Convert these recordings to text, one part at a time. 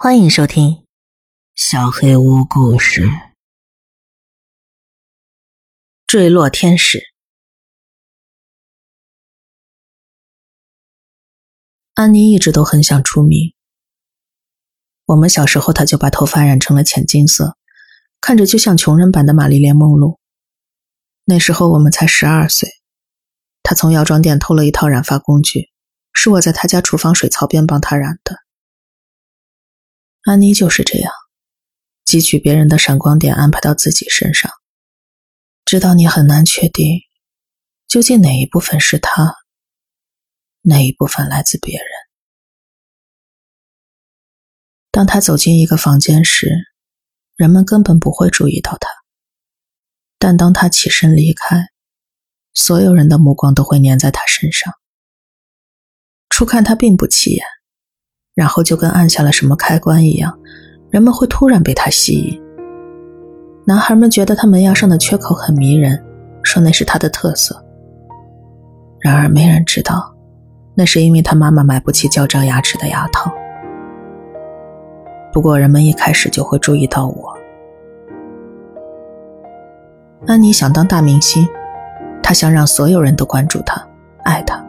欢迎收听《小黑屋故事》。坠落天使。安妮一直都很想出名。我们小时候，她就把头发染成了浅金色，看着就像穷人版的玛丽莲梦露。那时候我们才十二岁，她从药妆店偷了一套染发工具，是我在她家厨房水槽边帮她染的。安妮就是这样，汲取别人的闪光点，安排到自己身上，直到你很难确定，究竟哪一部分是他，哪一部分来自别人。当他走进一个房间时，人们根本不会注意到他；但当他起身离开，所有人的目光都会粘在他身上。初看他并不起眼。然后就跟按下了什么开关一样，人们会突然被他吸引。男孩们觉得他门牙上的缺口很迷人，说那是他的特色。然而没人知道，那是因为他妈妈买不起矫正牙齿的牙套。不过人们一开始就会注意到我。安妮想当大明星，她想让所有人都关注她，爱她。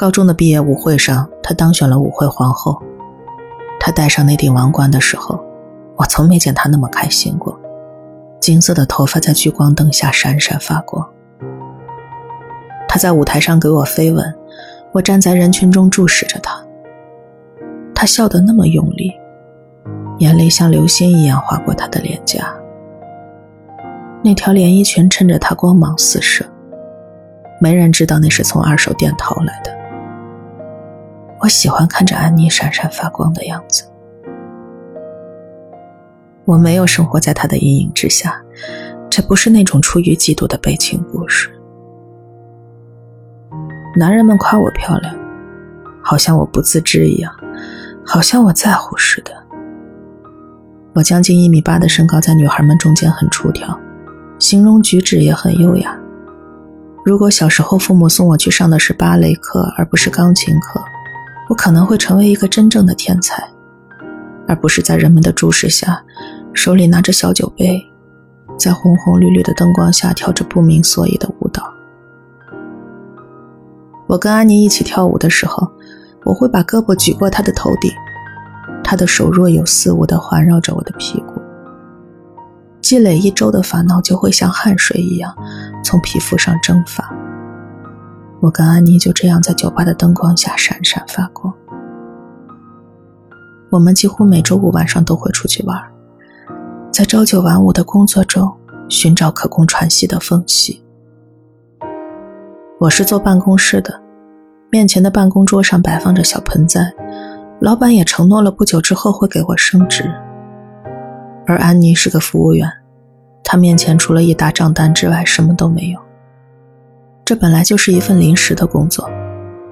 高中的毕业舞会上，她当选了舞会皇后。她戴上那顶王冠的时候，我从没见她那么开心过。金色的头发在聚光灯下闪闪发光。她在舞台上给我飞吻，我站在人群中注视着她。她笑得那么用力，眼泪像流星一样划过她的脸颊。那条连衣裙衬着她光芒四射，没人知道那是从二手店淘来的。我喜欢看着安妮闪闪发光的样子。我没有生活在她的阴影之下，这不是那种出于嫉妒的悲情故事。男人们夸我漂亮，好像我不自知一样，好像我在乎似的。我将近一米八的身高在女孩们中间很出挑，形容举止也很优雅。如果小时候父母送我去上的是芭蕾课，而不是钢琴课。我可能会成为一个真正的天才，而不是在人们的注视下，手里拿着小酒杯，在红红绿绿的灯光下跳着不明所以的舞蹈。我跟安妮一起跳舞的时候，我会把胳膊举过她的头顶，她的手若有似无地环绕着我的屁股。积累一周的烦恼就会像汗水一样从皮肤上蒸发。我跟安妮就这样在酒吧的灯光下闪闪发光。我们几乎每周五晚上都会出去玩，在朝九晚五的工作中寻找可供喘息的缝隙。我是坐办公室的，面前的办公桌上摆放着小盆栽，老板也承诺了不久之后会给我升职。而安妮是个服务员，她面前除了一沓账单之外什么都没有。这本来就是一份临时的工作，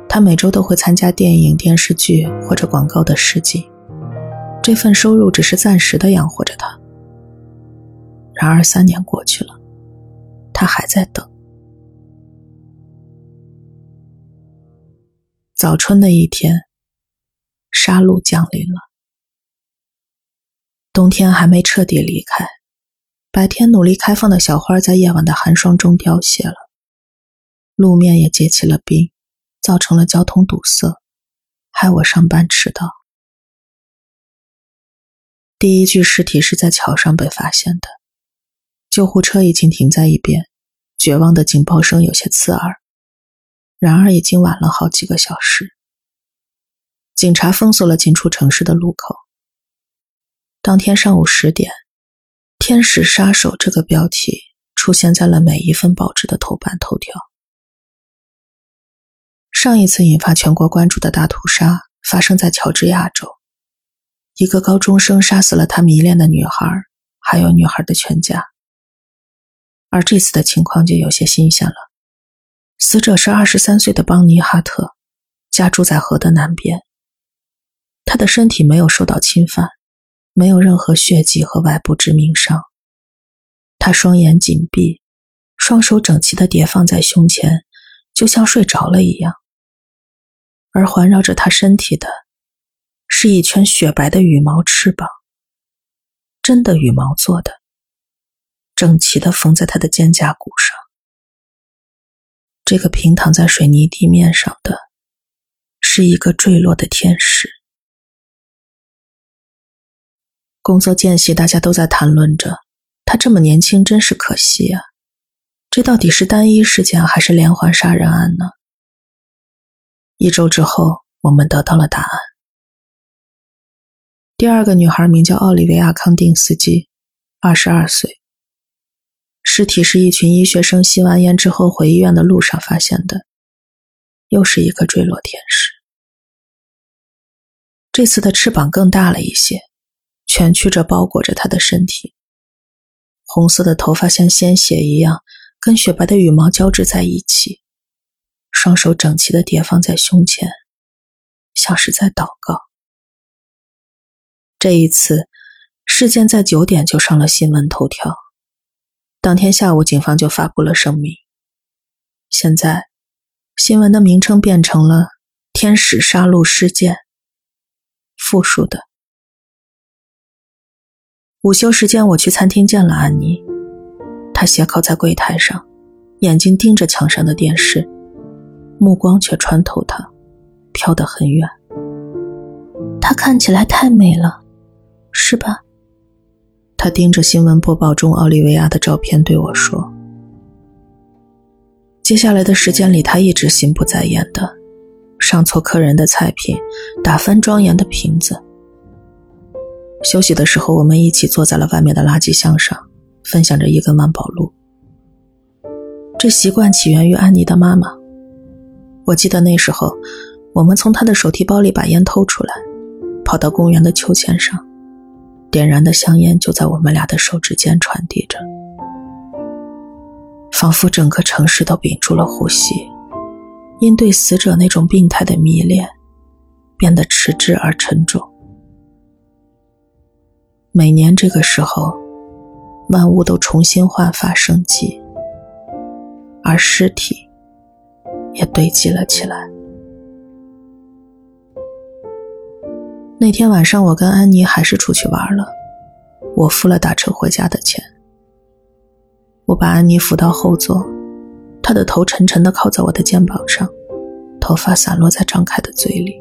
他每周都会参加电影、电视剧或者广告的试镜，这份收入只是暂时的养活着他。然而三年过去了，他还在等。早春的一天，杀戮降临了，冬天还没彻底离开，白天努力开放的小花在夜晚的寒霜中凋谢了。路面也结起了冰，造成了交通堵塞，害我上班迟到。第一具尸体是在桥上被发现的，救护车已经停在一边，绝望的警报声有些刺耳。然而已经晚了好几个小时，警察封锁了进出城市的路口。当天上午十点，“天使杀手”这个标题出现在了每一份报纸的头版头条。上一次引发全国关注的大屠杀发生在乔治亚州，一个高中生杀死了他迷恋的女孩，还有女孩的全家。而这次的情况就有些新鲜了，死者是二十三岁的邦尼·哈特，家住在河的南边。他的身体没有受到侵犯，没有任何血迹和外部致命伤。他双眼紧闭，双手整齐地叠放在胸前，就像睡着了一样。而环绕着他身体的，是一圈雪白的羽毛翅膀，真的羽毛做的，整齐的缝在他的肩胛骨上。这个平躺在水泥地面上的，是一个坠落的天使。工作间隙，大家都在谈论着，他这么年轻，真是可惜啊！这到底是单一事件还是连环杀人案呢？一周之后，我们得到了答案。第二个女孩名叫奥利维亚·康定斯基，二十二岁。尸体是一群医学生吸完烟之后回医院的路上发现的，又是一个坠落天使。这次的翅膀更大了一些，蜷曲着包裹着他的身体。红色的头发像鲜血一样，跟雪白的羽毛交织在一起，双手整齐的叠放在胸前，像是在祷告。这一次，事件在九点就上了新闻头条。当天下午，警方就发布了声明。现在，新闻的名称变成了“天使杀戮事件”，复数的。午休时间，我去餐厅见了安妮，她斜靠在柜台上，眼睛盯着墙上的电视，目光却穿透他，飘得很远。她看起来太美了。是吧？他盯着新闻播报中奥利维亚的照片对我说：“接下来的时间里，他一直心不在焉的上错客人的菜品，打翻庄严的瓶子。休息的时候，我们一起坐在了外面的垃圾箱上，分享着一根万宝路。这习惯起源于安妮的妈妈。我记得那时候，我们从他的手提包里把烟偷出来，跑到公园的秋千上。”点燃的香烟就在我们俩的手指间传递着，仿佛整个城市都屏住了呼吸，因对死者那种病态的迷恋，变得迟滞而沉重。每年这个时候，万物都重新焕发生机，而尸体也堆积了起来。那天晚上，我跟安妮还是出去玩了。我付了打车回家的钱。我把安妮扶到后座，她的头沉沉的靠在我的肩膀上，头发散落在张开的嘴里。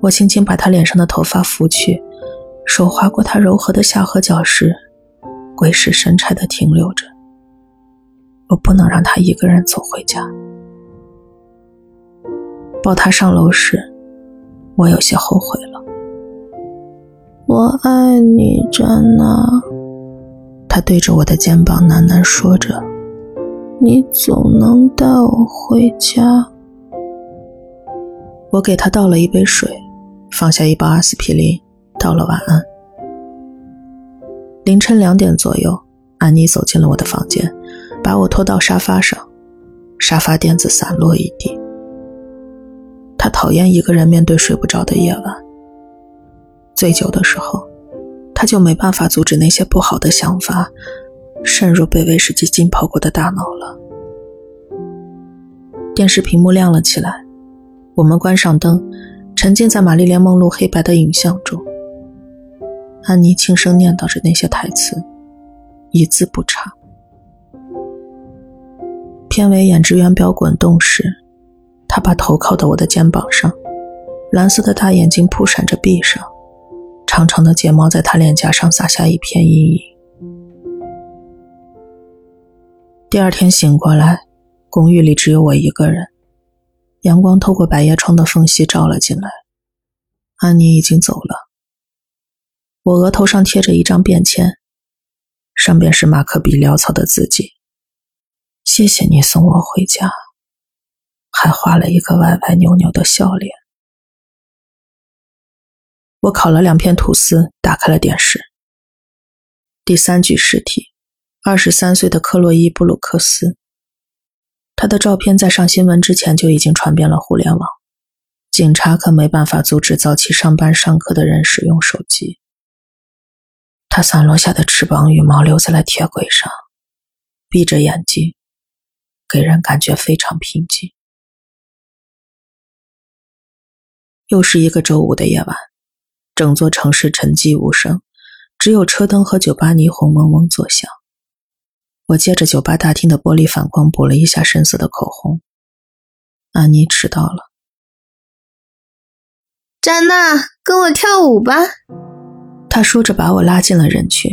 我轻轻把她脸上的头发拂去，手划过她柔和的下颌角时，鬼使神差的停留着。我不能让她一个人走回家。抱他上楼时。我有些后悔了。我爱你，詹娜。他对着我的肩膀喃喃说着：“你总能带我回家。”我给他倒了一杯水，放下一包阿司匹林，道了晚安。凌晨两点左右，安妮走进了我的房间，把我拖到沙发上，沙发垫子散落一地。讨厌一个人面对睡不着的夜晚。醉酒的时候，他就没办法阻止那些不好的想法渗入被威士忌浸泡过的大脑了。电视屏幕亮了起来，我们关上灯，沉浸在玛丽莲梦露黑白的影像中。安妮轻声念叨着那些台词，一字不差。片尾演职员表滚动时。他把头靠到我的肩膀上，蓝色的大眼睛扑闪着闭上，长长的睫毛在他脸颊上洒下一片阴影。第二天醒过来，公寓里只有我一个人，阳光透过百叶窗的缝隙照了进来。安妮已经走了。我额头上贴着一张便签，上边是马克笔潦草的字迹：“谢谢你送我回家。”还画了一个歪歪扭扭的笑脸。我烤了两片吐司，打开了电视。第三具尸体，二十三岁的克洛伊·布鲁克斯。他的照片在上新闻之前就已经传遍了互联网，警察可没办法阻止早起上班上课的人使用手机。他散落下的翅膀羽毛留在了铁轨上，闭着眼睛，给人感觉非常平静。又是一个周五的夜晚，整座城市沉寂无声，只有车灯和酒吧霓虹嗡嗡作响。我借着酒吧大厅的玻璃反光补了一下深色的口红。安妮迟到了。詹娜，跟我跳舞吧。她说着把我拉进了人群，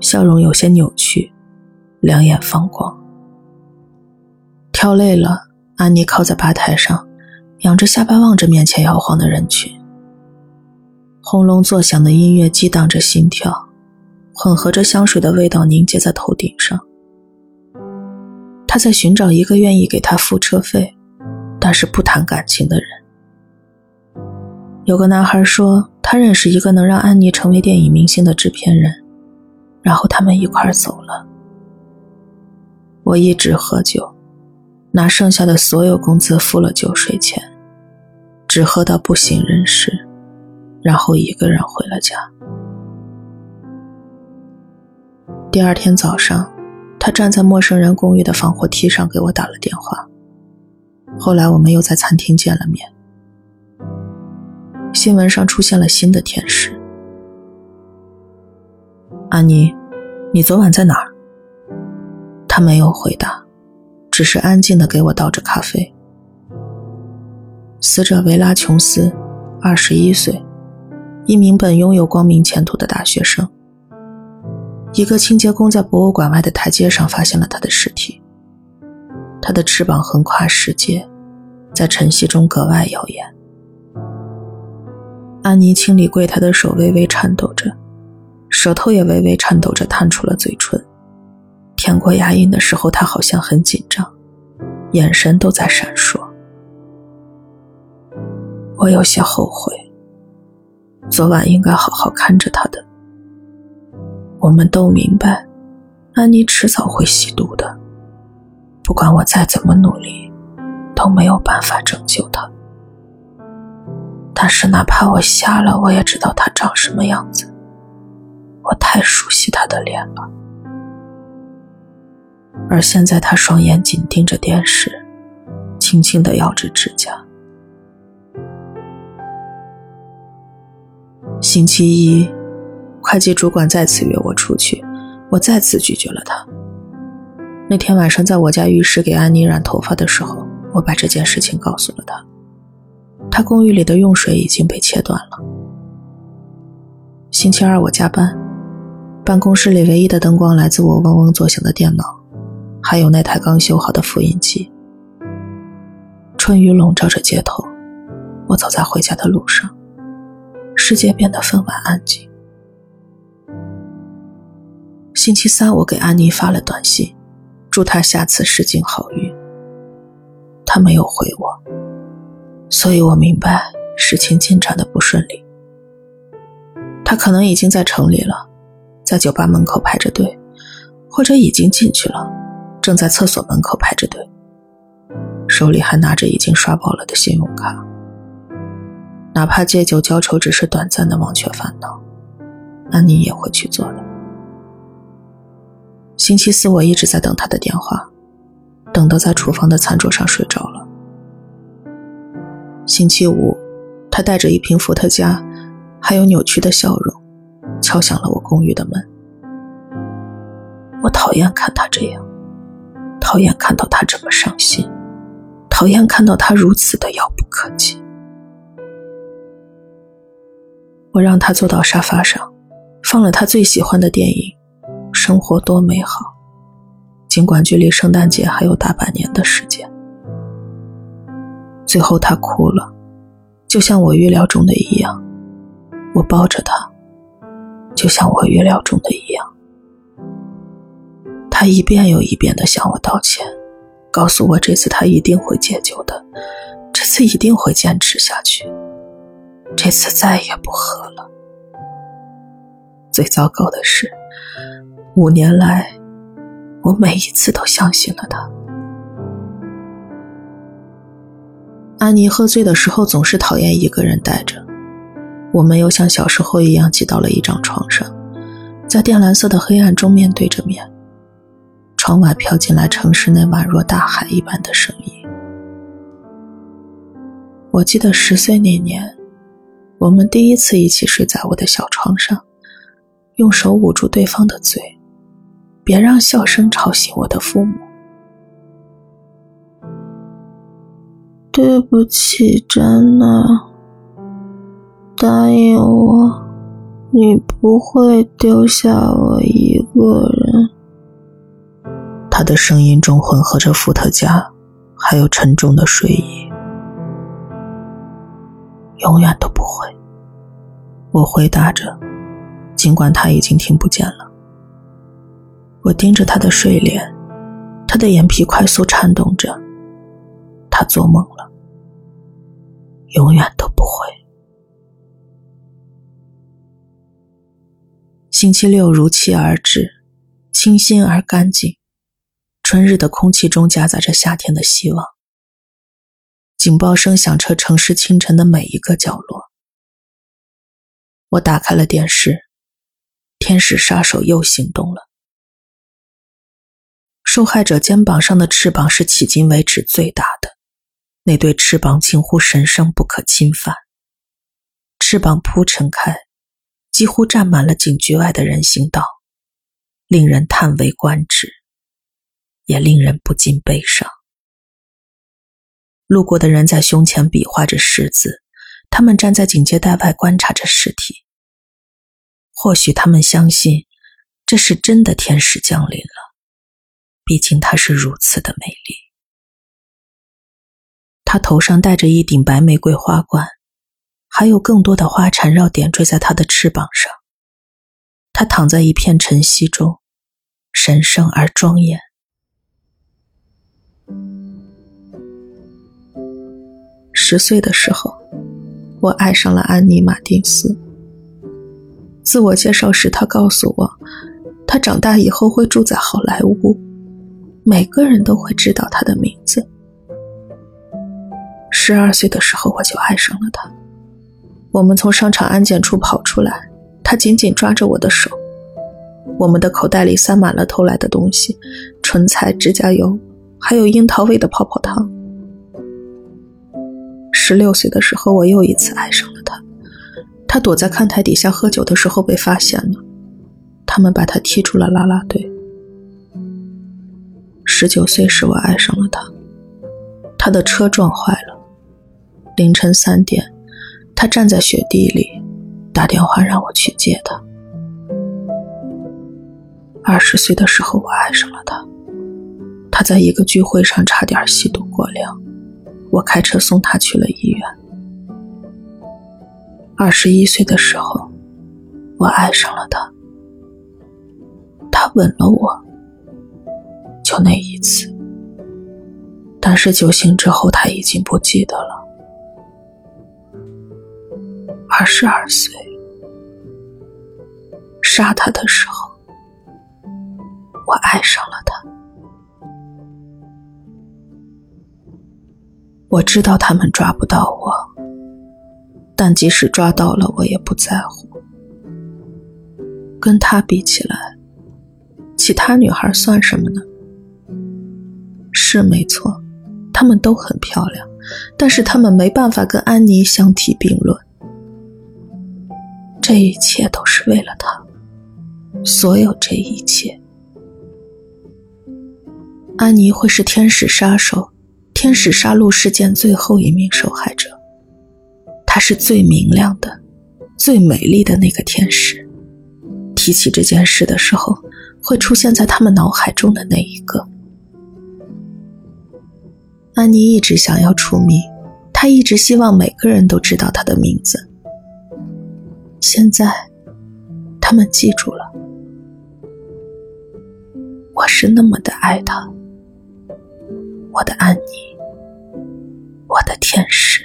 笑容有些扭曲，两眼放光。跳累了，安妮靠在吧台上，仰着下巴望着面前摇晃的人群。轰隆作响的音乐激荡着心跳，混合着香水的味道凝结在头顶上。他在寻找一个愿意给他付车费，但是不谈感情的人。有个男孩说，他认识一个能让安妮成为电影明星的制片人，然后他们一块走了。我一直喝酒，拿剩下的所有工资付了酒水钱，只喝到不省人事，然后一个人回了家。第二天早上。他站在陌生人公寓的防火梯上给我打了电话。后来我们又在餐厅见了面。新闻上出现了新的天使。安妮，你昨晚在哪儿？他没有回答，只是安静的给我倒着咖啡。死者维拉琼斯，二十一岁，一名本拥有光明前途的大学生。一个清洁工在博物馆外的台阶上发现了他的尸体。他的翅膀横跨世界，在晨曦中格外耀眼。安妮清理柜台的手微微颤抖着，舌头也微微颤抖着探出了嘴唇。舔过牙龈的时候，她好像很紧张，眼神都在闪烁。我有些后悔，昨晚应该好好看着他的。我们都明白，安妮迟早会吸毒的。不管我再怎么努力，都没有办法拯救她。但是哪怕我瞎了，我也知道她长什么样子。我太熟悉她的脸了。而现在，她双眼紧盯着电视，轻轻的咬着指甲。星期一。会计主管再次约我出去，我再次拒绝了他。那天晚上，在我家浴室给安妮染头发的时候，我把这件事情告诉了他。他公寓里的用水已经被切断了。星期二我加班，办公室里唯一的灯光来自我嗡嗡作响的电脑，还有那台刚修好的复印机。春雨笼罩着街头，我走在回家的路上，世界变得分外安静。星期三，我给安妮发了短信，祝她下次试镜好运。她没有回我，所以我明白事情进展的不顺利。她可能已经在城里了，在酒吧门口排着队，或者已经进去了，正在厕所门口排着队，手里还拿着已经刷爆了的信用卡。哪怕借酒浇愁只是短暂的忘却烦恼，那你也会去做的。星期四，我一直在等他的电话，等到在厨房的餐桌上睡着了。星期五，他带着一瓶伏特加，还有扭曲的笑容，敲响了我公寓的门。我讨厌看他这样，讨厌看到他这么伤心，讨厌看到他如此的遥不可及。我让他坐到沙发上，放了他最喜欢的电影。生活多美好，尽管距离圣诞节还有大半年的时间。最后，他哭了，就像我预料中的一样。我抱着他，就像我预料中的一样。他一遍又一遍地向我道歉，告诉我这次他一定会戒酒的，这次一定会坚持下去，这次再也不喝了。最糟糕的是。五年来，我每一次都相信了他。安妮喝醉的时候总是讨厌一个人待着，我们又像小时候一样挤到了一张床上，在靛蓝色的黑暗中面对着面。窗外飘进来城市那宛若大海一般的声音。我记得十岁那年，我们第一次一起睡在我的小床上，用手捂住对方的嘴，别让笑声吵醒我的父母。对不起，珍娜，答应我，你不会丢下我一个人。他的声音中混合着伏特加，还有沉重的睡意。永远都不会。我回答着，尽管他已经听不见了。我盯着他的睡脸，他的眼皮快速颤动着。他做梦了。永远都不会。星期六如期而至，清新而干净。春日的空气中夹杂着夏天的希望。警报声响彻城市清晨的每一个角落。我打开了电视，天使杀手又行动了。受害者肩膀上的翅膀是迄今为止最大的，那对翅膀近乎神圣不可侵犯。翅膀铺陈开，几乎占满了警局外的人行道，令人叹为观止，也令人不禁悲伤。路过的人在胸前比划着十字，他们站在警戒带外观察着尸体。或许他们相信，这是真的天使降临了，毕竟她是如此的美丽。他头上戴着一顶白玫瑰花冠，还有更多的花缠绕点缀在他的翅膀上。他躺在一片晨曦中，神圣而庄严。十岁的时候，我爱上了安妮·马丁斯。自我介绍时，他告诉我，他长大以后会住在好莱坞，每个人都会知道他的名字。十二岁的时候，我就爱上了他。我们从商场安检处跑出来，他紧紧抓着我的手，我们的口袋里塞满了偷来的东西：唇彩、指甲油，还有樱桃味的泡泡糖。十六岁的时候，我又一次爱上了他。他躲在看台底下喝酒的时候被发现了，他们把他踢出了啦啦队。十九岁时，我爱上了他。他的车撞坏了，凌晨三点，他站在雪地里，打电话让我去接他。二十岁的时候，我爱上了他。他在一个聚会上差点吸毒过量。我开车送他去了医院。二十一岁的时候，我爱上了他。他吻了我，就那一次。但是酒醒之后，他已经不记得了。二十二岁，杀他的时候，我爱上了他。我知道他们抓不到我，但即使抓到了，我也不在乎。跟他比起来，其他女孩算什么呢？是没错，她们都很漂亮，但是她们没办法跟安妮相提并论。这一切都是为了他，所有这一切，安妮会是天使杀手。天使杀戮事件最后一名受害者，她是最明亮的、最美丽的那个天使。提起这件事的时候，会出现在他们脑海中的那一个。安妮一直想要出名，她一直希望每个人都知道她的名字。现在，他们记住了。我是那么的爱她，我的安妮。我的天使。